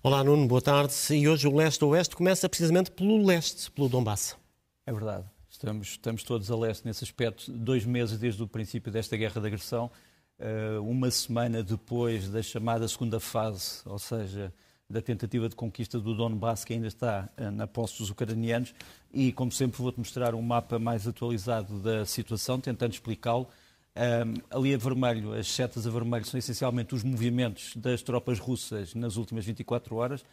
Olá Nuno, boa tarde. E hoje o leste-oeste começa precisamente pelo leste, pelo Donbass. É verdade. Estamos, estamos todos a leste nesse aspecto. Dois meses desde o princípio desta guerra de agressão, eh, uma semana depois da chamada segunda fase, ou seja, da tentativa de conquista do Donbass, que ainda está eh, na posse dos ucranianos. E, como sempre, vou-te mostrar um mapa mais atualizado da situação, tentando explicá-lo. Um, ali a vermelho, as setas a vermelho são essencialmente os movimentos das tropas russas nas últimas 24 horas.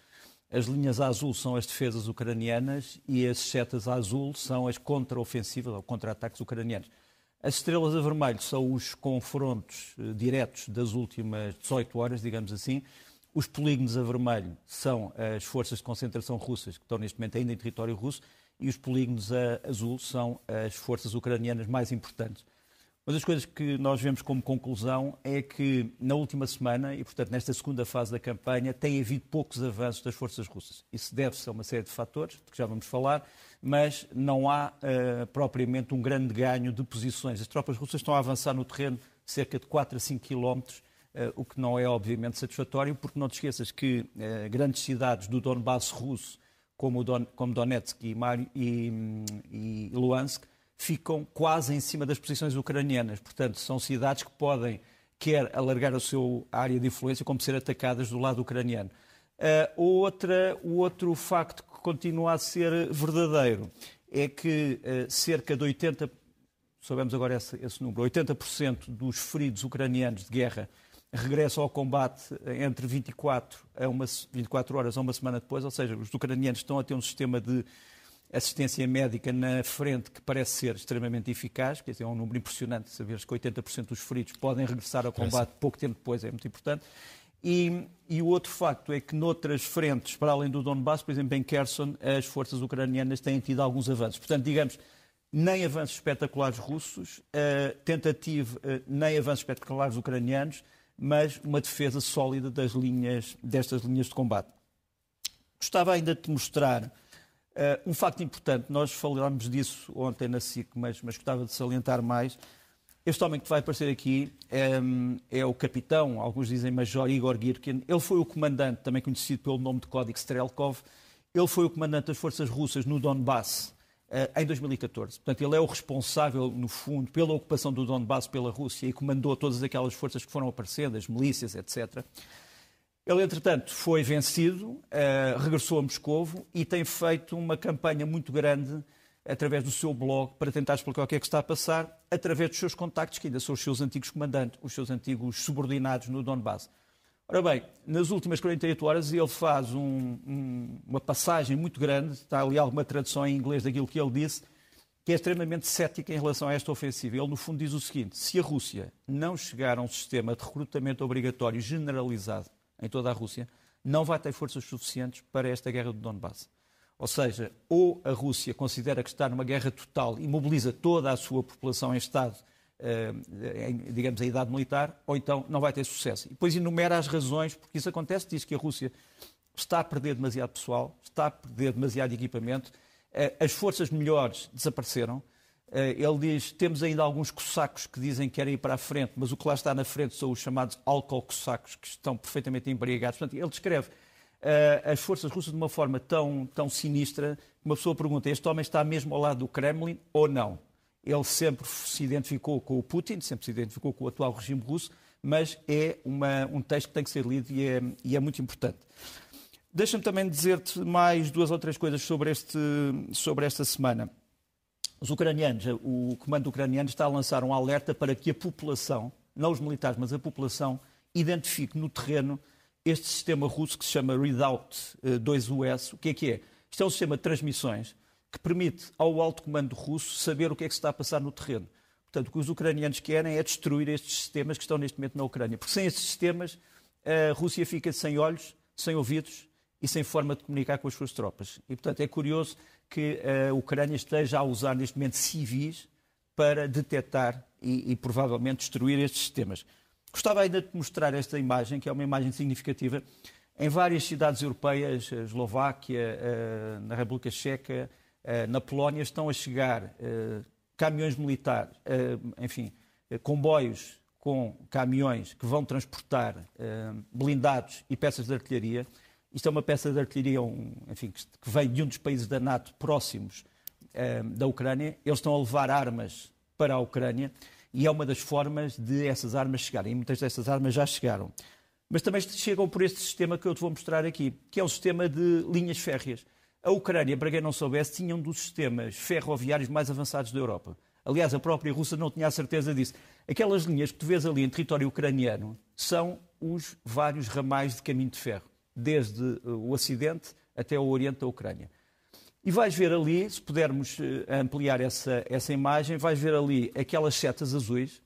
As linhas a azul são as defesas ucranianas e as setas a azul são as contra-ofensivas ou contra-ataques ucranianos. As estrelas a vermelho são os confrontos uh, diretos das últimas 18 horas, digamos assim. Os polígonos a vermelho são as forças de concentração russas que estão neste momento ainda em território russo e os polígonos a azul são as forças ucranianas mais importantes. Uma das coisas que nós vemos como conclusão é que na última semana, e portanto nesta segunda fase da campanha, tem havido poucos avanços das forças russas. Isso deve-se a uma série de fatores, de que já vamos falar, mas não há uh, propriamente um grande ganho de posições. As tropas russas estão a avançar no terreno cerca de 4 a 5 quilómetros, uh, o que não é obviamente satisfatório, porque não te esqueças que uh, grandes cidades do Donbass russo, como, Don, como Donetsk e, e, e Luhansk, ficam quase em cima das posições ucranianas. Portanto, são cidades que podem quer alargar a sua área de influência, como ser atacadas do lado ucraniano. Uh, outra, o outro facto que continua a ser verdadeiro é que uh, cerca de 80, sabemos agora esse, esse número, 80% dos feridos ucranianos de guerra regressam ao combate entre 24, a uma, 24 horas a uma semana depois, ou seja, os ucranianos estão a ter um sistema de assistência médica na frente que parece ser extremamente eficaz, quer dizer, é um número impressionante, saberes que 80% dos feridos podem regressar ao combate pouco tempo depois, é muito importante. E, e, o outro facto é que noutras frentes, para além do Donbass, por exemplo, em Kherson, as forças ucranianas têm tido alguns avanços. Portanto, digamos, nem avanços espetaculares russos, uh, tentativa, uh, nem avanços espetaculares ucranianos, mas uma defesa sólida das linhas, destas linhas de combate. Gostava ainda de te mostrar Uh, um facto importante, nós falámos disso ontem na SIC, mas, mas gostava de salientar mais. Este homem que vai aparecer aqui é, é, o capitão, alguns dizem major Igor Girkin. Ele foi o comandante, também conhecido pelo nome de código Strelkov. Ele foi o comandante das forças russas no Donbass uh, em 2014. Portanto, ele é o responsável, no fundo, pela ocupação do Donbass pela Rússia e comandou todas aquelas forças que foram aparecendo, as milícias, etc. Ele, entretanto, foi vencido, uh, regressou a Moscovo e tem feito uma campanha muito grande através do seu blog para tentar explicar o que é que está a passar, através dos seus contactos, que ainda são os seus antigos comandantes, os seus antigos subordinados no Donbass. Ora bem, nas últimas 48 horas ele faz um, um, uma passagem muito grande, está ali alguma tradução em inglês daquilo que ele disse, que é extremamente cética em relação a esta ofensiva. Ele, no fundo, diz o seguinte: se a Rússia não chegar a um sistema de recrutamento obrigatório generalizado em toda a Rússia, não vai ter forças suficientes para esta guerra do Donbass. Ou seja, ou a Rússia considera que está numa guerra total e mobiliza toda a sua população em estado, eh, em, digamos, a idade militar, ou então não vai ter sucesso. E depois enumera as razões porque isso acontece, diz que a Rússia está a perder demasiado pessoal, está a perder demasiado equipamento, eh, as forças melhores desapareceram, ele diz: temos ainda alguns cossacos que dizem que querem ir para a frente, mas o que lá está na frente são os chamados álcool-cossacos, que estão perfeitamente embriagados. Portanto, ele descreve uh, as forças russas de uma forma tão, tão sinistra que uma pessoa pergunta: este homem está mesmo ao lado do Kremlin ou não? Ele sempre se identificou com o Putin, sempre se identificou com o atual regime russo, mas é uma, um texto que tem que ser lido e é, e é muito importante. Deixa-me também dizer-te mais duas ou três coisas sobre, este, sobre esta semana. Os ucranianos, o comando ucraniano está a lançar um alerta para que a população, não os militares, mas a população, identifique no terreno este sistema russo que se chama Redoubt 2US. O que é que é? Isto é um sistema de transmissões que permite ao alto comando russo saber o que é que se está a passar no terreno. Portanto, o que os ucranianos querem é destruir estes sistemas que estão neste momento na Ucrânia. Porque sem estes sistemas, a Rússia fica sem olhos, sem ouvidos e sem forma de comunicar com as suas tropas. E, portanto, é curioso que a Ucrânia esteja a usar neste momento civis para detectar e, e, provavelmente destruir estes sistemas. Gostava ainda de mostrar esta imagem, que é uma imagem significativa. Em várias cidades europeias, a Eslováquia, na República Checa, na Polónia, estão a chegar caminhões militares, enfim, comboios com caminhões que vão transportar blindados e peças de artilharia Isto é uma peça de artilharia um, enfim, que vem de um dos países da NATO próximos eh, da Ucrânia. Eles estão a levar armas para a Ucrânia e é uma das formas de essas armas chegarem. E muitas dessas armas já chegaram. Mas também chegam por este sistema que eu te vou mostrar aqui, que é o sistema de linhas férreas. A Ucrânia, para quem não soubesse, tinha um dos sistemas ferroviários mais avançados da Europa. Aliás, a própria Rússia não tinha a certeza disso. Aquelas linhas que tu vês ali em território ucraniano são os vários ramais de caminho de ferro, desde eh, o Ocidente até o Oriente da Ucrânia. E vais ver ali, se pudermos eh, ampliar essa, essa imagem, vais ver ali aquelas setas azuis,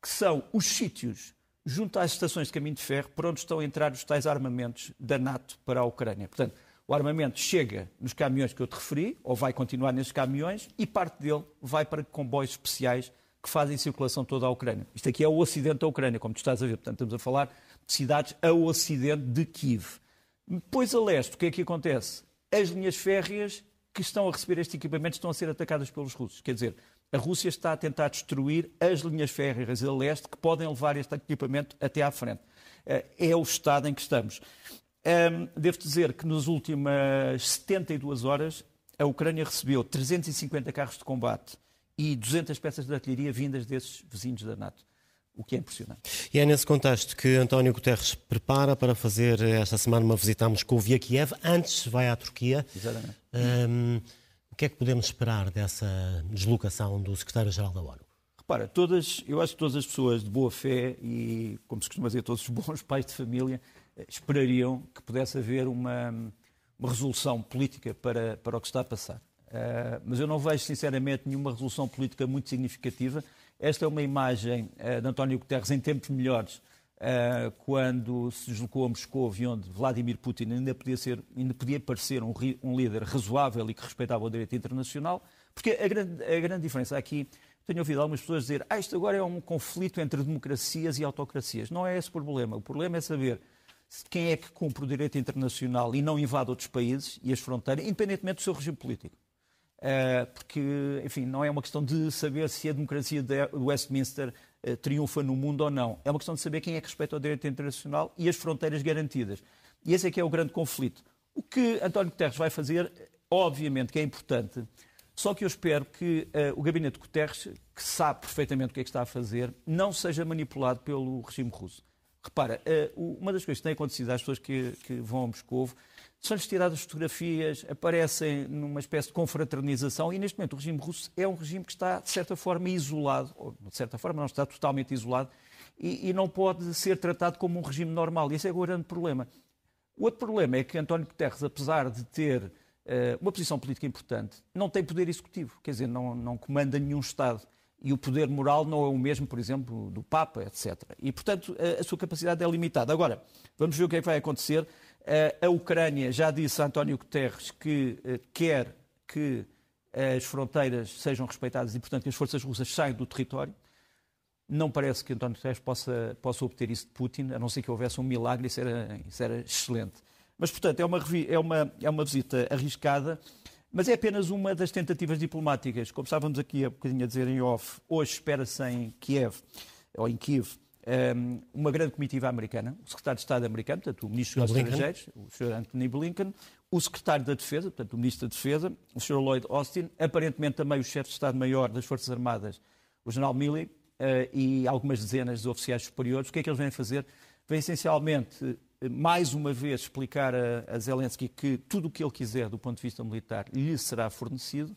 que são os sítios junto às estações de caminho de ferro por onde estão a entrar os tais armamentos da NATO para a Ucrânia. Portanto, o armamento chega nos caminhões que eu te referi, ou vai continuar nesses caminhões, e parte dele vai para comboios especiais que fazem circulação toda a Ucrânia. Isto aqui é o ocidente da Ucrânia, como tu estás a ver. Portanto, estamos a falar de cidades a ocidente de Kiev. Depois a leste, o que é que acontece? As linhas férreas que estão a receber este equipamento estão a ser atacadas pelos russos. Quer dizer, a Rússia está a tentar destruir as linhas férreas a leste que podem levar este equipamento até à frente. Eh, é o estado em que estamos. Devo dizer que nas últimas 72 horas a Ucrânia recebeu 350 carros de combate e 200 peças de artilharia vindas desses vizinhos da NATO, o que é impressionante. E é nesse contexto que António Guterres prepara para fazer esta semana uma visita a Moscou via Kiev, antes vai à Turquia. Exatamente. Um, o que é que podemos esperar dessa deslocação do secretário-geral da ONU? Repara, todas, eu acho que todas as pessoas de boa fé e, como se costuma dizer, todos os bons pais de família esperariam que pudesse haver uma, uma resolução política para, para o que está a passar. Uh, mas eu não vejo, sinceramente, nenhuma resolução política muito significativa. Esta é uma imagem uh, de António Guterres em tempos melhores, uh, quando se deslocou a Moscou onde Vladimir Putin ainda podia, ser, ainda podia parecer um, um líder razoável e que respeitava o direito internacional. Porque a grande, a grande diferença aqui, tenho ouvido algumas pessoas dizer ah, isto agora é um conflito entre democracias e autocracias. Não é esse o problema. O problema é saber quem é que cumpre o direito internacional e não invade outros países e as fronteiras, independentemente do seu regime político. Uh, porque, enfim, não é uma questão de saber se a democracia de Westminster uh, triunfa no mundo ou não. É uma questão de saber quem é que respeita o direito internacional e as fronteiras garantidas. E esse é que é o grande conflito. O que António Guterres vai fazer, obviamente que é importante, só que eu espero que uh, o gabinete de Guterres, que sabe perfeitamente o que é que está a fazer, não seja manipulado pelo regime russo. Repara, eh, uma das coisas que tem acontecido às pessoas que, que vão a Moscou são-lhes tiradas fotografias, aparecem numa espécie de confraternização e neste momento o regime russo é um regime que está, de certa forma, isolado, ou de certa forma não está totalmente isolado e, e não pode ser tratado como um regime normal. E esse é o grande problema. O outro problema é que António Guterres, apesar de ter uh, uma posição política importante, não tem poder executivo, quer dizer, não, não comanda nenhum Estado e o poder moral não é o mesmo, por exemplo, do Papa, etc. E, portanto, a, a sua capacidade é limitada. Agora, vamos ver o que é que vai acontecer. A Ucrânia já disse a António Guterres que eh, quer que as fronteiras sejam respeitadas e, portanto, que as forças russas saiam do território. Não parece que António Guterres possa, possa obter isso de Putin, a não ser que houvesse um milagre, isso era, isso era excelente. Mas, portanto, é uma, é, uma, é uma visita arriscada. Mas é apenas uma das tentativas diplomáticas. Como estávamos aqui a bocadinho a dizer em off, hoje espera-se em Kiev, ou em Kiev, ehm, uma grande comitiva americana, o secretário de Estado americano, portanto, o ministro dos Estrangeiros, o Sr. Anthony Blinken, o secretário da Defesa, portanto, o ministro da Defesa, o Sr. Lloyd Austin, aparentemente também o chefe de Estado-Maior das Forças Armadas, o general Milley, eh, e algumas dezenas de oficiais superiores. O que é que eles vêm fazer? Vêm essencialmente mais uma vez explicar a, a Zelensky que tudo o que ele quiser do ponto de vista militar lhe será fornecido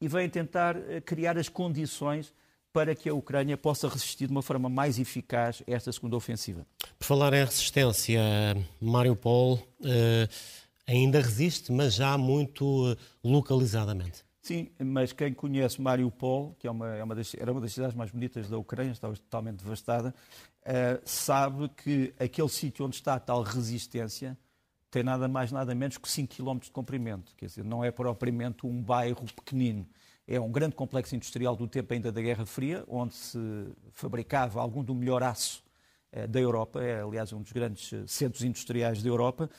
e vem tentar eh, criar as condições para que a Ucrânia possa resistir de uma forma mais eficaz a esta segunda ofensiva. Por falar em resistência, Mariupol eh, ainda resiste, mas já muito localizadamente. Sim, mas quem conhece Mariupol, que é uma, é uma das, era uma das cidades mais bonitas da Ucrânia, estava totalmente devastada, uh, sabe que aquele sítio onde está a tal resistência tem nada mais, nada menos que 5 km de comprimento. Quer dizer, não é propriamente um bairro pequenino. É um grande complexo industrial do tempo ainda da Guerra Fria, onde se fabricava algum do melhor aço uh, da Europa. É, aliás, um dos grandes eh, centros industriais da Europa.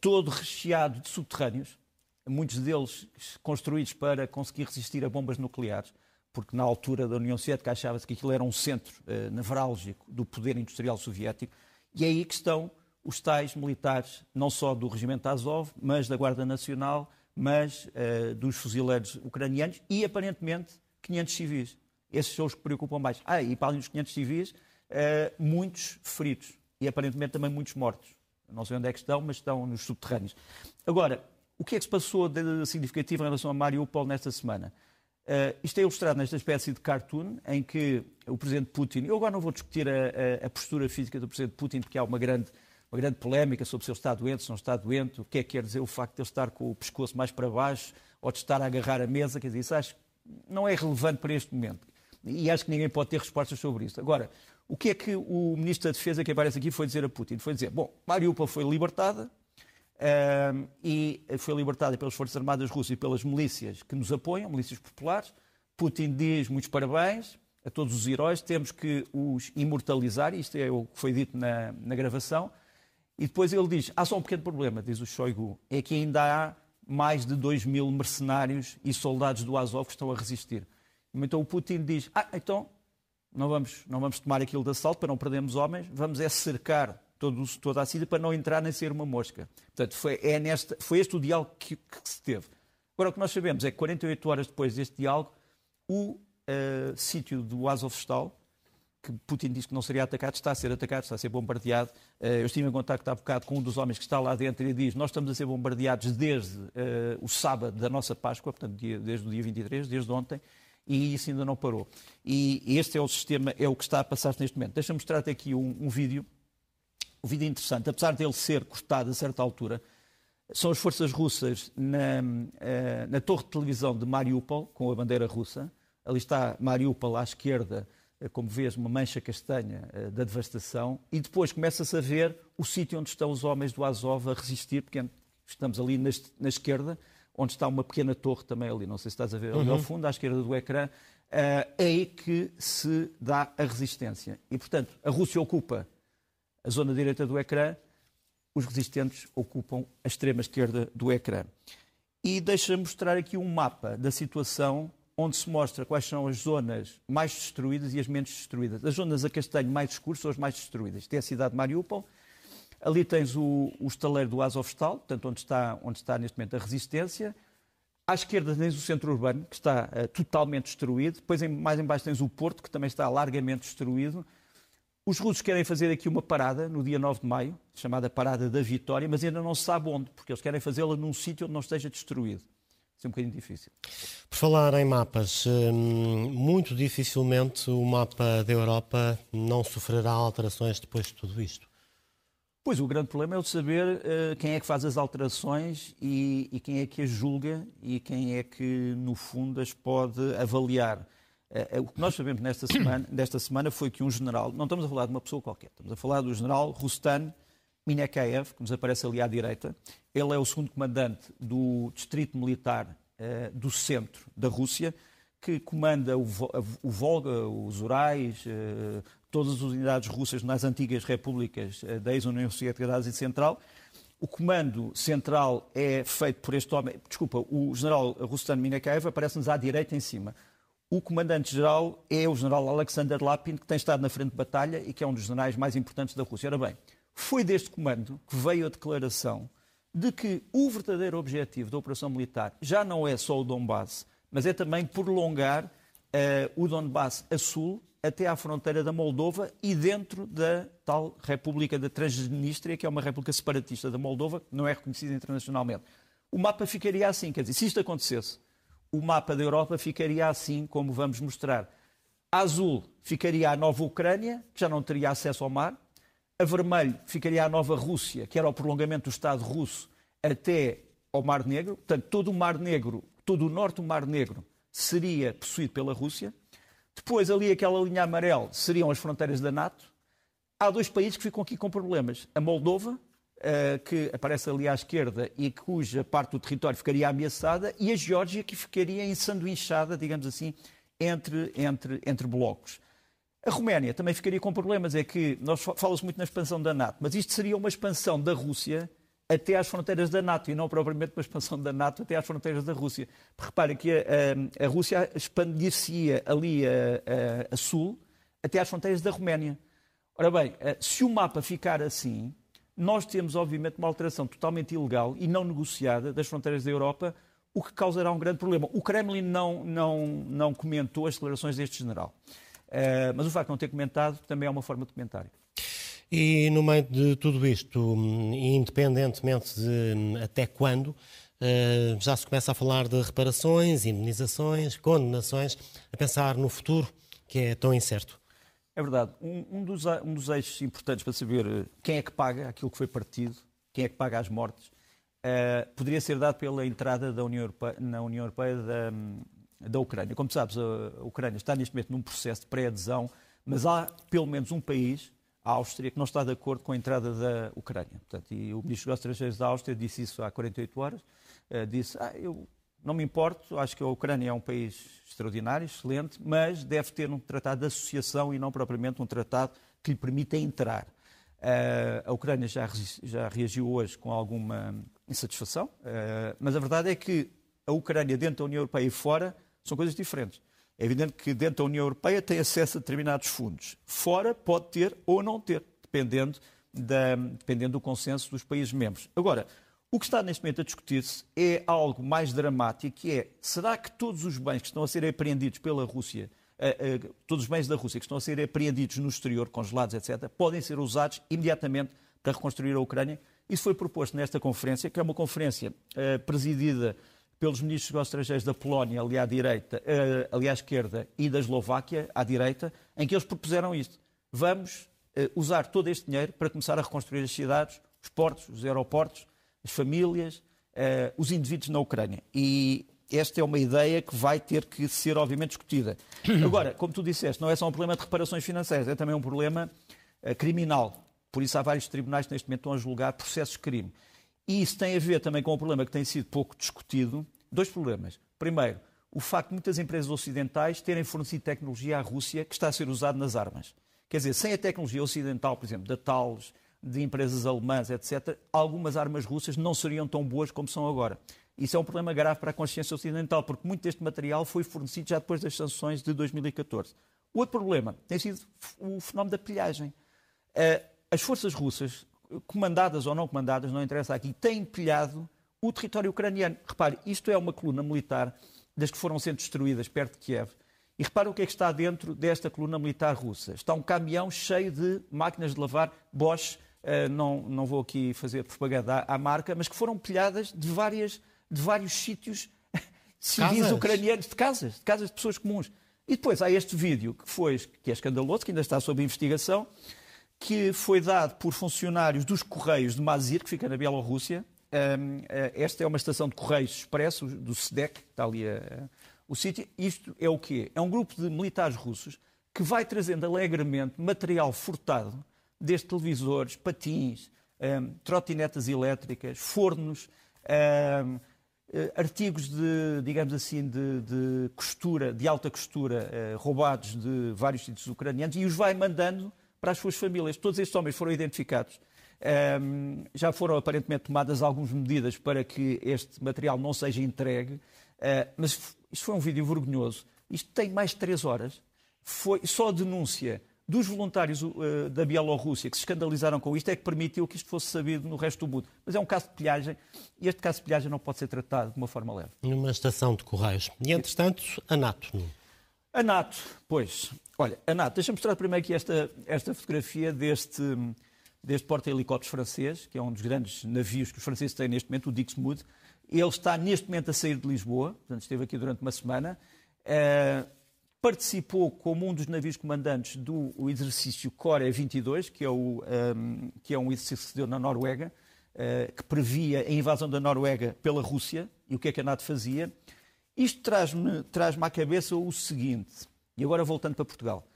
Todo recheado de subterrâneos muitos deles construídos para conseguir resistir a bombas nucleares, porque na altura da União Soviética achava-se que aquilo era um centro uh, nevrálgico do poder industrial soviético, e é aí que estão os tais militares, não só do regimento Azov, mas da Guarda Nacional, mas uh, dos fuzileiros ucranianos e, aparentemente, 500 civis. Esses são os que preocupam mais. Ah, e para além dos 500 civis, uh, muitos feridos e, aparentemente, também muitos mortos. Não sei onde é que estão, mas estão nos subterrâneos. Agora, o que é que se passou de significativo em relação a Mariupol nesta semana? Uh, isto é ilustrado nesta espécie de cartoon em que o Presidente Putin, eu agora não vou discutir a, a, a, postura física do Presidente Putin, porque há uma grande, uma grande polémica sobre se ele está doente, se não está doente, o que é que quer dizer o facto de ele estar com o pescoço mais para baixo ou de estar a agarrar a mesa, quer dizer, isso acho que não é relevante para este momento. E acho que ninguém pode ter respostas sobre isso. Agora, o que é que o Ministro da Defesa que aparece aqui foi dizer a Putin? Foi dizer, bom, Mariupol foi libertada, E foi libertada pelas Forças Armadas Russas e pelas milícias que nos apoiam, milícias populares. Putin diz muitos parabéns a todos os heróis, temos que os imortalizar, isto é o que foi dito na, na gravação. E depois ele diz: há só um pequeno problema, diz o Shoigu, é que ainda há mais de 2 mil mercenários e soldados do Azov que estão a resistir. Então o Putin diz: ah, então não vamos, não vamos tomar aquilo de assalto para não perdermos homens, vamos é cercar todo, toda a Síria para não entrar nem ser uma mosca. Portanto, foi, é nesta, foi este o diálogo que, que, se teve. Agora, o que nós sabemos é que 48 horas depois deste diálogo, o uh, sítio do Azovstal, que Putin disse que não seria atacado, está a ser atacado, está a ser bombardeado. Uh, eu estive em contato há bocado com um dos homens que está lá dentro e diz nós estamos a ser bombardeados desde uh, o sábado da nossa Páscoa, portanto, dia, desde o dia 23, desde ontem, e isso ainda não parou. E este é o sistema, é o que está a passar-se neste momento. Deixa-me mostrar-te aqui um, um vídeo o vídeo é interessante, apesar dele ser cortado a certa altura, são as forças russas na, eh, na torre de televisão de Mariupol, com a bandeira russa. Ali está Mariupol à esquerda, eh, como vês, uma mancha castanha eh, da devastação. E depois começa-se a ver o sítio onde estão os homens do Azov a resistir, porque estamos ali na, na esquerda, onde está uma pequena torre também ali. Não sei se estás a ver ali uhum. ao fundo, à esquerda do ecrã. É aí que se dá a resistência. E, portanto, a Rússia ocupa a zona direita do ecrã, os resistentes ocupam a extrema esquerda do ecrã. E deixa mostrar aqui um mapa da situação onde se mostra quais são as zonas mais destruídas e as menos destruídas. As zonas a castanho mais escuras são as mais destruídas. Tem a cidade de Mariupol, ali tens o, o estaleiro do Azovstal, portanto, onde está, onde está neste momento a resistência. À esquerda tens o centro urbano, que está uh, totalmente destruído. Depois, em, mais embaixo, tens o porto, que também está largamente destruído. Os russos querem fazer aqui uma parada no dia 9 de maio, chamada Parada da Vitória, mas ainda não se sabe onde, porque eles querem fazê-la num sítio onde não esteja destruído. Isso é um bocadinho difícil. Por falar em mapas, hum, muito dificilmente o mapa da Europa não sofrerá alterações depois de tudo isto. Pois, o grande problema é o de saber uh, quem é que faz as alterações e, e, quem é que as julga e quem é que, no fundo, as pode avaliar. Eh, eh, o que nós sabemos nesta semana, semana foi que um general, não estamos a falar de uma pessoa qualquer, estamos a falar do general Rustan Minakaev, que nos aparece ali à direita. Ele é o segundo comandante do distrito militar uh, do centro da Rússia, que comanda o, Volga, os Urais, uh, todas as unidades russas nas antigas repúblicas uh, da ex-União Soviética da Ásia Central. O comando central é feito por este homem, desculpa, o general Rustan Minakaev aparece-nos à direita em cima. O comandante-geral é o general Alexander Lapin, que tem estado na frente de batalha e que é um dos generais mais importantes da Rússia. Ora bem, foi deste comando que veio a declaração de que o verdadeiro objetivo da operação militar já não é só o Donbass, mas é também prolongar uh, o Donbass a sul até à fronteira da Moldova e dentro da tal República da Transnistria, que é uma república separatista da Moldova, não é reconhecida internacionalmente. O mapa ficaria assim, quer dizer, se isto acontecesse, o mapa da Europa ficaria assim como vamos mostrar. A azul ficaria a nova Ucrânia, que já não teria acesso ao mar. A vermelho ficaria a nova Rússia, que era o prolongamento do Estado russo até ao Mar Negro. Portanto, todo o Mar Negro, todo o norte do Mar Negro seria possuído pela Rússia. Depois, ali, aquela linha amarela seriam as fronteiras da NATO. Há dois países que ficam aqui com problemas. A Moldova, que aparece ali à esquerda e cuja parte do território ficaria ameaçada, e a Geórgia, que ficaria ensanduinchada, digamos assim, entre, entre, entre blocos. A Roménia também ficaria com problemas, é que nós fala-se muito na expansão da NATO, mas isto seria uma expansão da Rússia até às fronteiras da NATO e não propriamente uma expansão da NATO até às fronteiras da Rússia. Repare que a, a, a Rússia expandir-se-ia ali a, a, a, sul até às fronteiras da Roménia. Ora bem, eh, se o mapa ficar assim, nós temos, obviamente, uma alteração totalmente ilegal e não negociada das fronteiras da Europa, o que causará um grande problema. O Kremlin não, não, não comentou as declarações deste general. Uh, mas o facto de não ter comentado também é uma forma de comentário. E no meio de tudo isto, independentemente de até quando, eh, já se começa a falar de reparações, indenizações, condenações, a pensar no futuro, que é tão incerto. É verdade. Um, um, dos, um dos eixos importantes para saber eh, quem é que paga aquilo que foi partido, quem é que paga as mortes, uh, poderia ser dado pela entrada da União Europeia, na União Europeia da, da Ucrânia. Como sabes, a Ucrânia está neste momento num processo de pré-adesão, mas há pelo menos um país a Áustria, que não está de acordo com a entrada da Ucrânia. Portanto, e o Ministro dos Estrangeiros da Áustria disse isso há 48 horas. Uh, disse, ah, eu não me importo, acho que a Ucrânia é um país extraordinário, excelente, mas deve ter um tratado de associação e não propriamente um tratado que lhe permita entrar. Uh, a Ucrânia já, já, reagiu hoje com alguma insatisfação, uh, mas a verdade é que a Ucrânia dentro da União Europeia e fora são coisas diferentes. É evidente que dentro da União Europeia tem acesso a determinados fundos. Fora pode ter ou não ter, dependendo, da, dependendo do consenso dos países membros. Agora, o que está neste momento a discutir-se é algo mais dramático, que é, será que todos os bens que estão a ser apreendidos pela Rússia, uh, uh, todos os bens da Rússia que estão a ser apreendidos no exterior, congelados, etc., podem ser usados imediatamente para reconstruir a Ucrânia? Isso foi proposto nesta conferência, que é uma conferência uh, presidida pelos ministros dos estrangeiros da Polónia, ali à direita, ali à esquerda, e da Eslováquia, à direita, em que eles propuseram isto. Vamos usar todo este dinheiro para começar a reconstruir as cidades, os portos, os aeroportos, as famílias, uh, os indivíduos na Ucrânia. E esta é uma ideia que vai ter que ser, obviamente, discutida. Agora, como tu disseste, não é só um problema de reparações financeiras, é também um problema criminal. Por isso há vários tribunais que neste momento estão a julgar processos de crime. E isso tem a ver também com um problema que tem sido pouco discutido. Dois problemas. Primeiro, o facto de muitas empresas ocidentais terem fornecido tecnologia à Rússia que está a ser usada nas armas. Quer dizer, sem a tecnologia ocidental, por exemplo, da Thales, de empresas alemãs, etc., algumas armas russas não seriam tão boas como são agora. Isso é um problema grave para a consciência ocidental, porque muito deste material foi fornecido já depois das sanções de 2014. O outro problema tem sido o fenómeno da pilhagem. Eh, as forças russas comandadas ou não comandadas, não interessa aqui, têm pilhado o território ucraniano. Repare, isto é uma coluna militar das que foram sendo destruídas perto de Kiev. E repare o que é que está dentro desta coluna militar russa. Está um caminhão cheio de máquinas de lavar Bosch, não, não vou aqui fazer propaganda à, marca, mas que foram pilhadas de, várias, de vários sítios civis ucranianos, de casas, de casas de pessoas comuns. E depois há este vídeo que foi, que é escandaloso, que ainda está sob investigação, que foi dado por funcionários dos Correios de Mazir, que fica na Bielorrússia. Eh, esta é uma estação de Correios Expresso, do SEDEC, que está ali a, o sítio. Isto é o quê? É um grupo de militares russos que vai trazendo alegremente material furtado, desde televisores, patins, um, trotinetas elétricas, fornos, um, eh, artigos de, digamos assim, de, de, costura, de alta costura, uh, roubados de vários sítios ucranianos e os vai mandando para as suas famílias. Todos estes homens foram identificados. Um, já foram aparentemente tomadas algumas medidas para que este material não seja entregue, uh, mas isto foi um vídeo vergonhoso. Isto tem mais de três horas. Foi só denúncia dos voluntários uh, da Bielorrússia que se escandalizaram com isto é que permitiu que isto fosse sabido no resto do mundo. Mas é um caso de pilhagem e este caso de pilhagem não pode ser tratado de uma forma leve. Numa estação de Correios. E, entretanto, a NATO. A NATO, pois. Olha, a NATO, deixa-me mostrar primeiro aqui esta, esta fotografia deste, deste porta-helicópteros francês, que é um dos grandes navios que os franceses têm neste momento, o Dixmude. Ele está neste momento a sair de Lisboa, portanto esteve aqui durante uma semana. Uh, participou como um dos navios comandantes do exercício Core 22, que é, o, um, que é um exercício que se deu na Noruega, uh, que previa a invasão da Noruega pela Rússia. E o que é que a NATO fazia? Isto traz-me traz à cabeça o seguinte, e agora voltando para Portugal.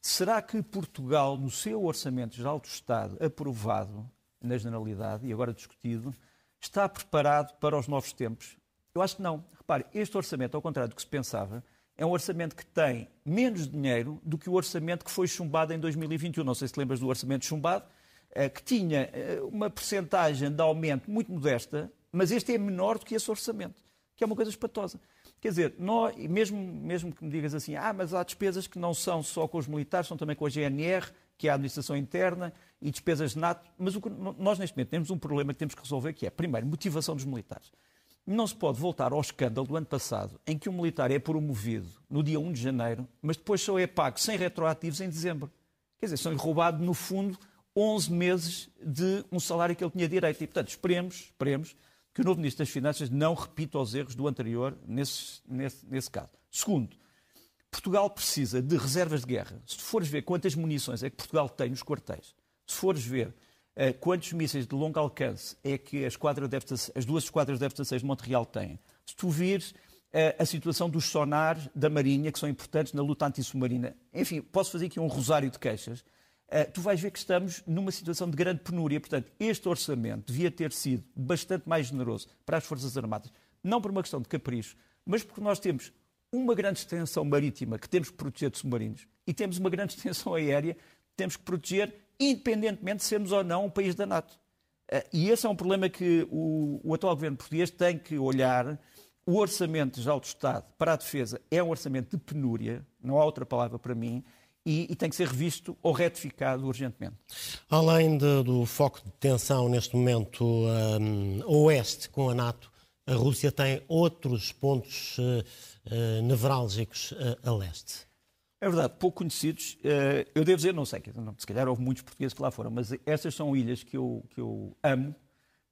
Será que Portugal, no seu Orçamento Geral do Estado, aprovado na generalidade e agora discutido, está preparado para os novos tempos? Eu acho que não. Repare, este orçamento, ao contrário do que se pensava, é um orçamento que tem menos dinheiro do que o orçamento que foi chumbado em 2021. Não sei se lembras do orçamento chumbado, eh, que tinha eh, uma percentagem de aumento muito modesta, mas este é menor do que esse orçamento, que é uma coisa espatosa. Quer dizer, mesmo, mesmo que me digas assim, ah, mas há despesas que não são só com os militares, são também com a GNR que é a administração interna e despesas de NATO. Mas o que nós, neste momento, temos um problema que temos que resolver, que é, primeiro, motivação dos militares. Não se pode voltar ao escândalo do ano passado, em que um militar é promovido no dia 1 de janeiro, mas depois só é pago sem retroativos em dezembro. Quer dizer, são roubados, no fundo, 11 meses de um salário que ele tinha direito. E, portanto, esperemos, esperemos que o novo Ministro das Finanças não repita os erros do anterior nesse, nesse, nesse caso. Segundo, Portugal precisa de reservas de guerra. Se fores ver quantas munições é que Portugal tem nos quartéis, se fores ver quantos mísseis de longo alcance é que a esquadra de as duas esquadras de F-16 de Montreal têm, se tu vires uh, a situação dos sonares da Marinha, que são importantes na luta antissubmarina, enfim, posso fazer aqui um rosário de queixas, uh, tu vais ver que estamos numa situação de grande penúria. Portanto, este orçamento devia ter sido bastante mais generoso para as Forças Armadas, não por uma questão de capricho, mas porque nós temos uma grande extensão marítima que temos que proteger de submarinos e temos uma grande extensão aérea que temos que proteger independentemente de sermos ou não um país da NATO. Eh, e esse é um problema que o, o atual governo português tem que olhar. O orçamento geral do Estado para a defesa é um orçamento de penúria, não há outra palavra para mim, e, e, tem que ser revisto ou retificado urgentemente. Além de, do foco de tensão neste momento um, oeste com a NATO, a Rússia tem outros pontos uh, uh, nevrálgicos uh, a leste. É verdade, pouco conhecidos. Eh, eu devo dizer, não sei, se calhar houve muitos portugueses que lá foram, mas essas são ilhas que eu, que eu amo.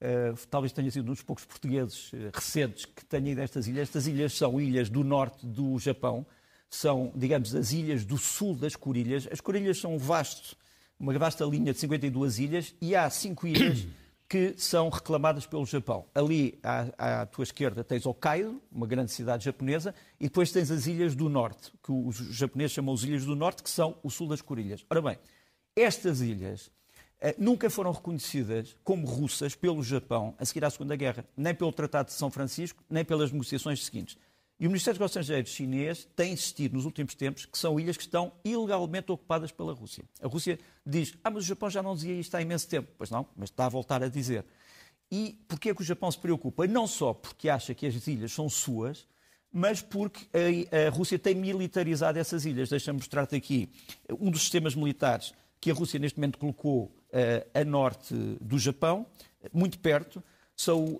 Eh, talvez tenha sido um dos poucos portugueses eh, recentes que tenha ido a estas ilhas. Estas ilhas são ilhas do norte do Japão, são, digamos, as ilhas do sul das Corilhas. As Corilhas são um vasto, uma vasta linha de 52 ilhas e há cinco ilhas que são reclamadas pelo Japão. Ali, à, à, tua esquerda, tens Hokkaido, uma grande cidade japonesa, e depois tens as ilhas do norte, que os japoneses chamam as ilhas do norte, que são o sul das Corilhas. Ora bem, estas ilhas eh, nunca foram reconhecidas como russas pelo Japão a seguir à Segunda Guerra, nem pelo Tratado de São Francisco, nem pelas negociações seguintes. E o Ministério dos Estrangeiros chinês tem insistido nos últimos tempos que são ilhas que estão ilegalmente ocupadas pela Rússia. A Rússia diz, ah, mas o Japão já não dizia isto há imenso tempo. Pois não, mas está a voltar a dizer. E porquê é que o Japão se preocupa? Não só porque acha que as ilhas são suas, mas porque a, a Rússia tem militarizado essas ilhas. Deixa-me mostrar-te aqui um dos sistemas militares que a Rússia neste momento colocou uh, a norte do Japão, muito perto,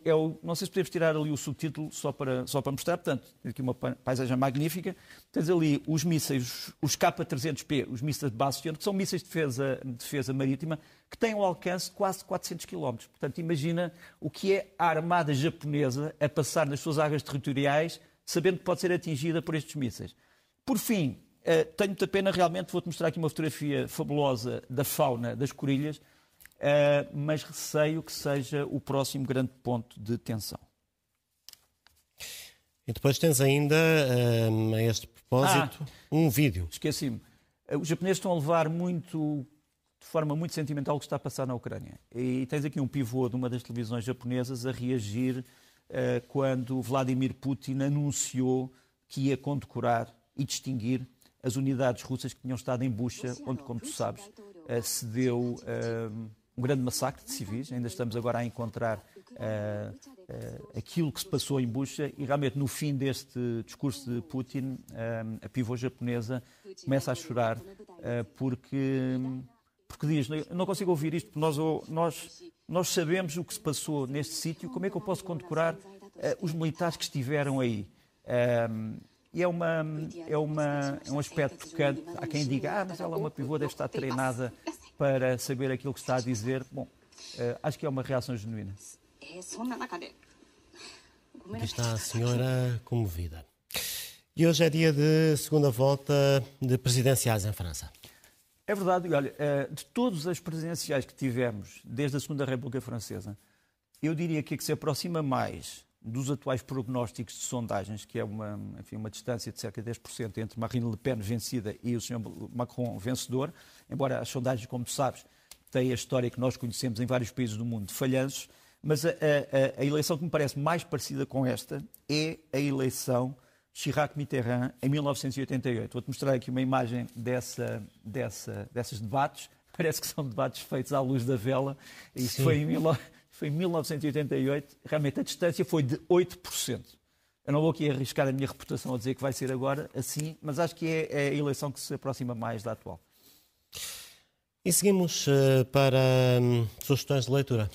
é o, não sei se podemos tirar ali o subtítulo só para, só para mostrar, portanto, aqui uma paisagem magnífica. Tens ali os mísseis, os K-300P, os mísseis de Bastion, que são mísseis de defesa, de defesa marítima, que têm um alcance de quase 400 km. Portanto, imagina o que é a armada japonesa a passar nas suas águas territoriais, sabendo que pode ser atingida por estes mísseis. Por fim, eh, tenho muita pena, realmente, vou-te mostrar aqui uma fotografia fabulosa da fauna das corilhas, mas receio que seja o próximo grande ponto de tensão. E depois tens ainda, uh, a este propósito, ah, um vídeo. Esqueci-me. Eh, os japoneses estão a levar muito, de forma muito sentimental, o que está a passar na Ucrânia. E tens aqui um pivô de uma das televisões japonesas a reagir uh, quando Vladimir Putin anunciou que ia condecorar e distinguir as unidades russas que tinham estado em Bucha, onde, como tu sabes, uh, se deu uh, um grande massacre de civis. Ainda estamos agora a encontrar uh, uh, aquilo que se passou em Bucha e realmente no fim deste discurso de Putin, uh, a pivô japonesa começa a chorar porque, porque diz, não consigo ouvir isto porque nós, nós, nós sabemos o que se passou neste sítio, como é que eu posso condecorar os militares que estiveram aí? E é, uma, é, uma, é um aspecto tocante. Há quem diga, ah, mas ela é uma pivô, deve estar treinada para saber aquilo que está a dizer. Bom, uh, acho que é uma reação genuína. Aqui está a senhora comovida. E hoje é dia de segunda volta de presidenciais em França. É verdade, olha, eh, de todas as presidenciais que tivemos desde a Segunda República Francesa, eu diria que a que se aproxima mais dos atuais prognósticos de sondagens, que é uma, enfim, uma distância de cerca de 10% entre Marine Le Pen vencida e o Sr. Macron vencedor, embora as sondagens, como tu sabes, têm a história que nós conhecemos em vários países do mundo de falhanços, mas a, a, a eleição que me parece mais parecida com esta é a eleição Chirac-Mitterrand em 1988. Vou-te mostrar aqui uma imagem dessa, dessa, desses debates. Parece que são debates feitos à luz da vela. Isso foi em, foi em 1988, realmente a distância foi de 8%. Eu não vou aqui arriscar a minha reputação a dizer que vai ser agora assim, mas acho que é, é a eleição que se aproxima mais da atual. E seguimos uh, para um, sugestões de leitura.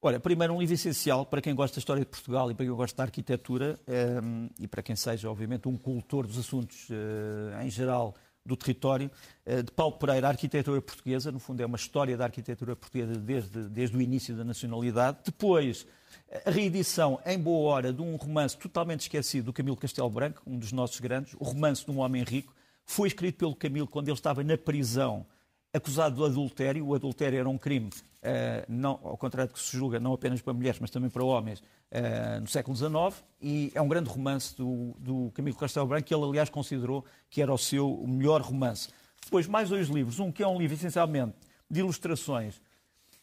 Olha, primeiro um livro essencial para quem gosta da história de Portugal e para quem gosta da arquitetura um, e para quem seja, obviamente, um cultor dos assuntos uh, em geral do território, uh, de Paulo Pereira, a Arquitetura Portuguesa, no fundo é uma história da arquitetura portuguesa desde, desde o início da nacionalidade. Depois, a reedição em boa hora de um romance totalmente esquecido do Camilo Castelo Branco, um dos nossos grandes, o romance de um homem rico, foi escrito pelo Camilo quando ele estava na prisão acusado de adultério. O adultério era um crime, não, ao contrário do que se julga, não apenas para mulheres, mas também para homens, uh, no século XIX. E é um grande romance do, do Camilo Castelo Branco, que ele, aliás, considerou que era o seu melhor romance. Depois, mais dois livros. Um que é um livro, essencialmente, de ilustrações,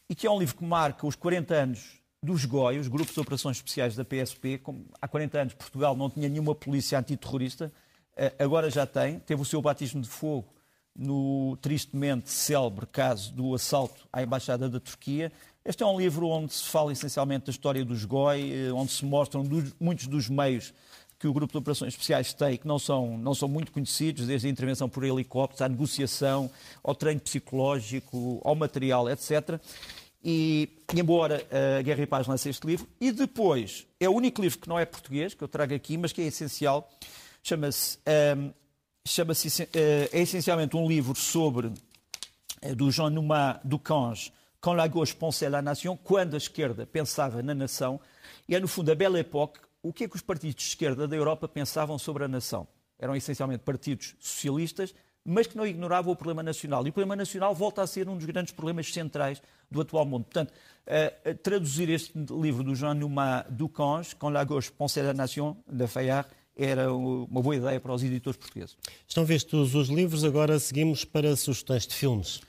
e que é um livro que marca os 40 anos dos GOI, os Grupos de Operações Especiais da PSP. Como há 40 anos Portugal não tinha nenhuma polícia antiterrorista, uh, agora já tem. Teve o seu batismo de fogo no tristemente célebre caso do assalto à Embaixada da Turquia. Este é um livro onde se fala essencialmente da história dos GOI, eh, onde se mostram dos, muitos dos meios que o Grupo de Operações Especiais tem, que não são, não são muito conhecidos, desde a intervenção por helicópteros, à negociação, ao treino psicológico, ao material, etc. E, embora a Guerra e Paz lance este livro, e depois, é o único livro que não é português, que eu trago aqui, mas que é essencial, chama-se um, chama-se, eh, é essencialmente um livro sobre, eh, do Jean Numa Ducange, Quand la gauche pensait la nation, quando a esquerda pensava na nação, e é no fundo a Belle Époque, o que é que os partidos de esquerda da Europa pensavam sobre a nação. Eram essencialmente partidos socialistas, mas que não ignoravam o problema nacional. E o problema nacional volta a ser um dos grandes problemas centrais do atual mundo. Portanto, uh, traduzir este livro do Jean Numa Ducange, Quand la gauche pensait la nation, de Fayard, era uma boa ideia para os editores portugueses. Estão vistos os livros, agora seguimos para sugestões de filmes.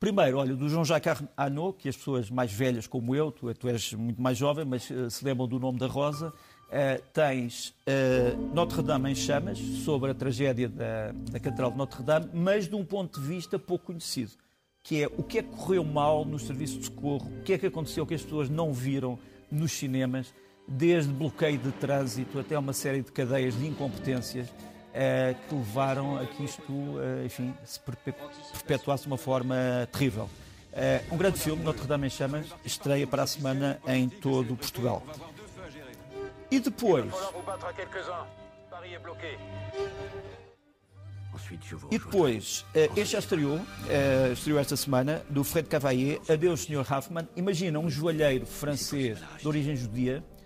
Primeiro, olha, do Jean-Jacques Arnaud, que as pessoas mais velhas como eu, tu, tu és muito mais jovem, mas uh, se lembram do nome da Rosa, uh, tens uh, Notre-Dame em chamas, sobre a tragédia da, da Catedral de Notre-Dame, mas de um ponto de vista pouco conhecido, que é o que é que correu mal no serviço de socorro, o que é que aconteceu que as pessoas não viram nos cinemas, desde bloqueio de trânsito até uma série de cadeias de incompetências uh, que levaram a que isto, uh, enfim, se perpetuasse de uma forma terrível. Uh, um grande filme, Notre Dame em Chamas, estreia para a semana em todo Portugal. E depois. E depois, este já estreou, estreou esta semana, do Fred Cavalier, Adeus, Sr. Huffman. Imagina um joalheiro francês de origem judia eh,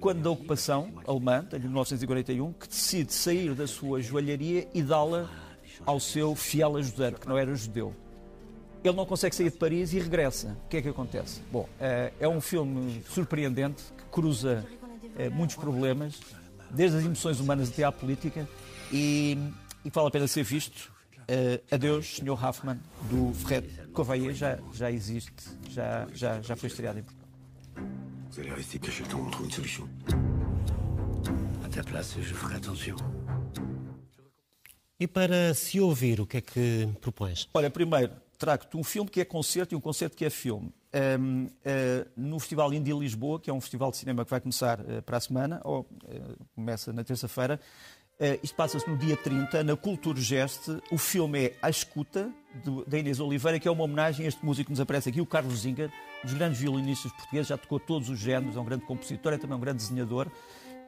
quando da ocupação alemã, em 1941, que decide sair da sua joalharia e dá-la ao seu fiel ajudante, que não era judeu. Ele não consegue sair de Paris e regressa. O que é que acontece? Bom, eh, é um filme surpreendente que cruza eh, muitos problemas, desde as emoções humanas até à política, e, e vale a pena ser visto. Adeus, Sr. Hoffman, do Fred Covaier, já, já existe, já, já, já foi estreado em Portugal. Vous allez rester caché le temps qu'on trouve une solution. À ta place, je ferai attention. E para se ouvir, o que é que propões? Olha, primeiro, trago-te um filme que é concerto e um concerto que é filme. Um, uh, eh, no Festival Indie Lisboa, que é um festival de cinema que vai começar uh, para a semana, ou uh, começa na terça-feira, Uh, isto passa-se no dia 30, na Cultura Geste. O filme é A Escuta, da Inês Oliveira, que é uma homenagem a este músico que nos aparece aqui, o Carlos Zinga, um dos grandes violinistas portugueses, já tocou todos os géneros, é um grande compositor, é também um grande desenhador.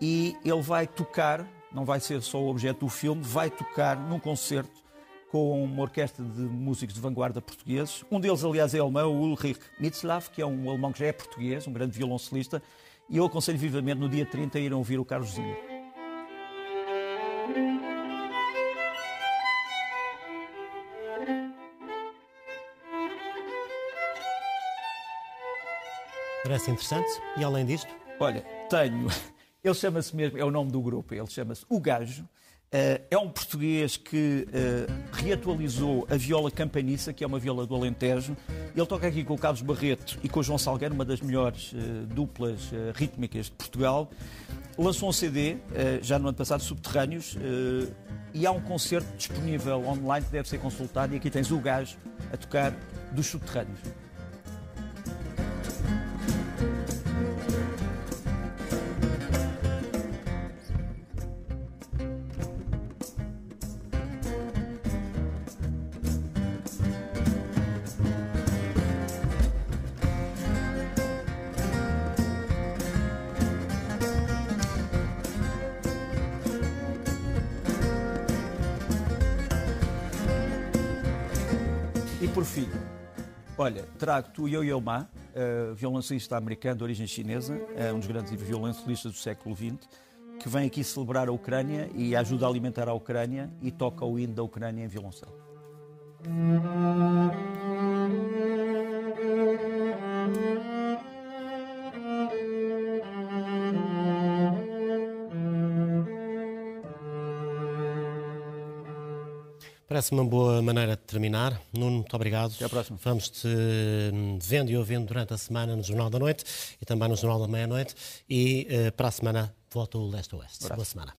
E ele vai tocar, não vai ser só o objeto do filme, vai tocar num concerto com uma orquestra de músicos de vanguarda portugueses. Um deles, aliás, é alemão, o Ulrich Mitzlaff, que é um alemão que já é português, um grande violoncelista. E eu aconselho vivamente no dia 30 a irem ouvir o Carlos Zinga. Parece interessante. E além disto? Olha, tenho. Ele chama-se mesmo, é o nome do grupo, ele chama-se O Gajo. Uh, é um português que uh, reatualizou a viola campaniça, que é uma viola do Alentejo. Ele toca aqui com o Carlos Barreto e com o João Salgueiro, uma das melhores uh, duplas rítmicas de Portugal. Lançou um CD, já no ano passado, Subterrâneos, e há um concerto disponível online que deve ser consultado. E aqui tens o Gajo a tocar dos Subterrâneos. Por fim, olha, trago-te o Yo-Yo Ma, uh, violoncista americano de origem chinesa, é um dos grandes violoncelistas do século XX, que vem aqui celebrar a Ucrânia e ajuda a alimentar a Ucrânia e toca o hino da Ucrânia em violoncelo. Parece uma boa maneira de terminar. Nuno, muito obrigado. Até à próxima. Vamos-te hum, vendo e ouvindo durante a semana no Jornal da Noite e também no Jornal da Meia-Noite. E uh, para a semana volta o Leste Oeste. Boa semana.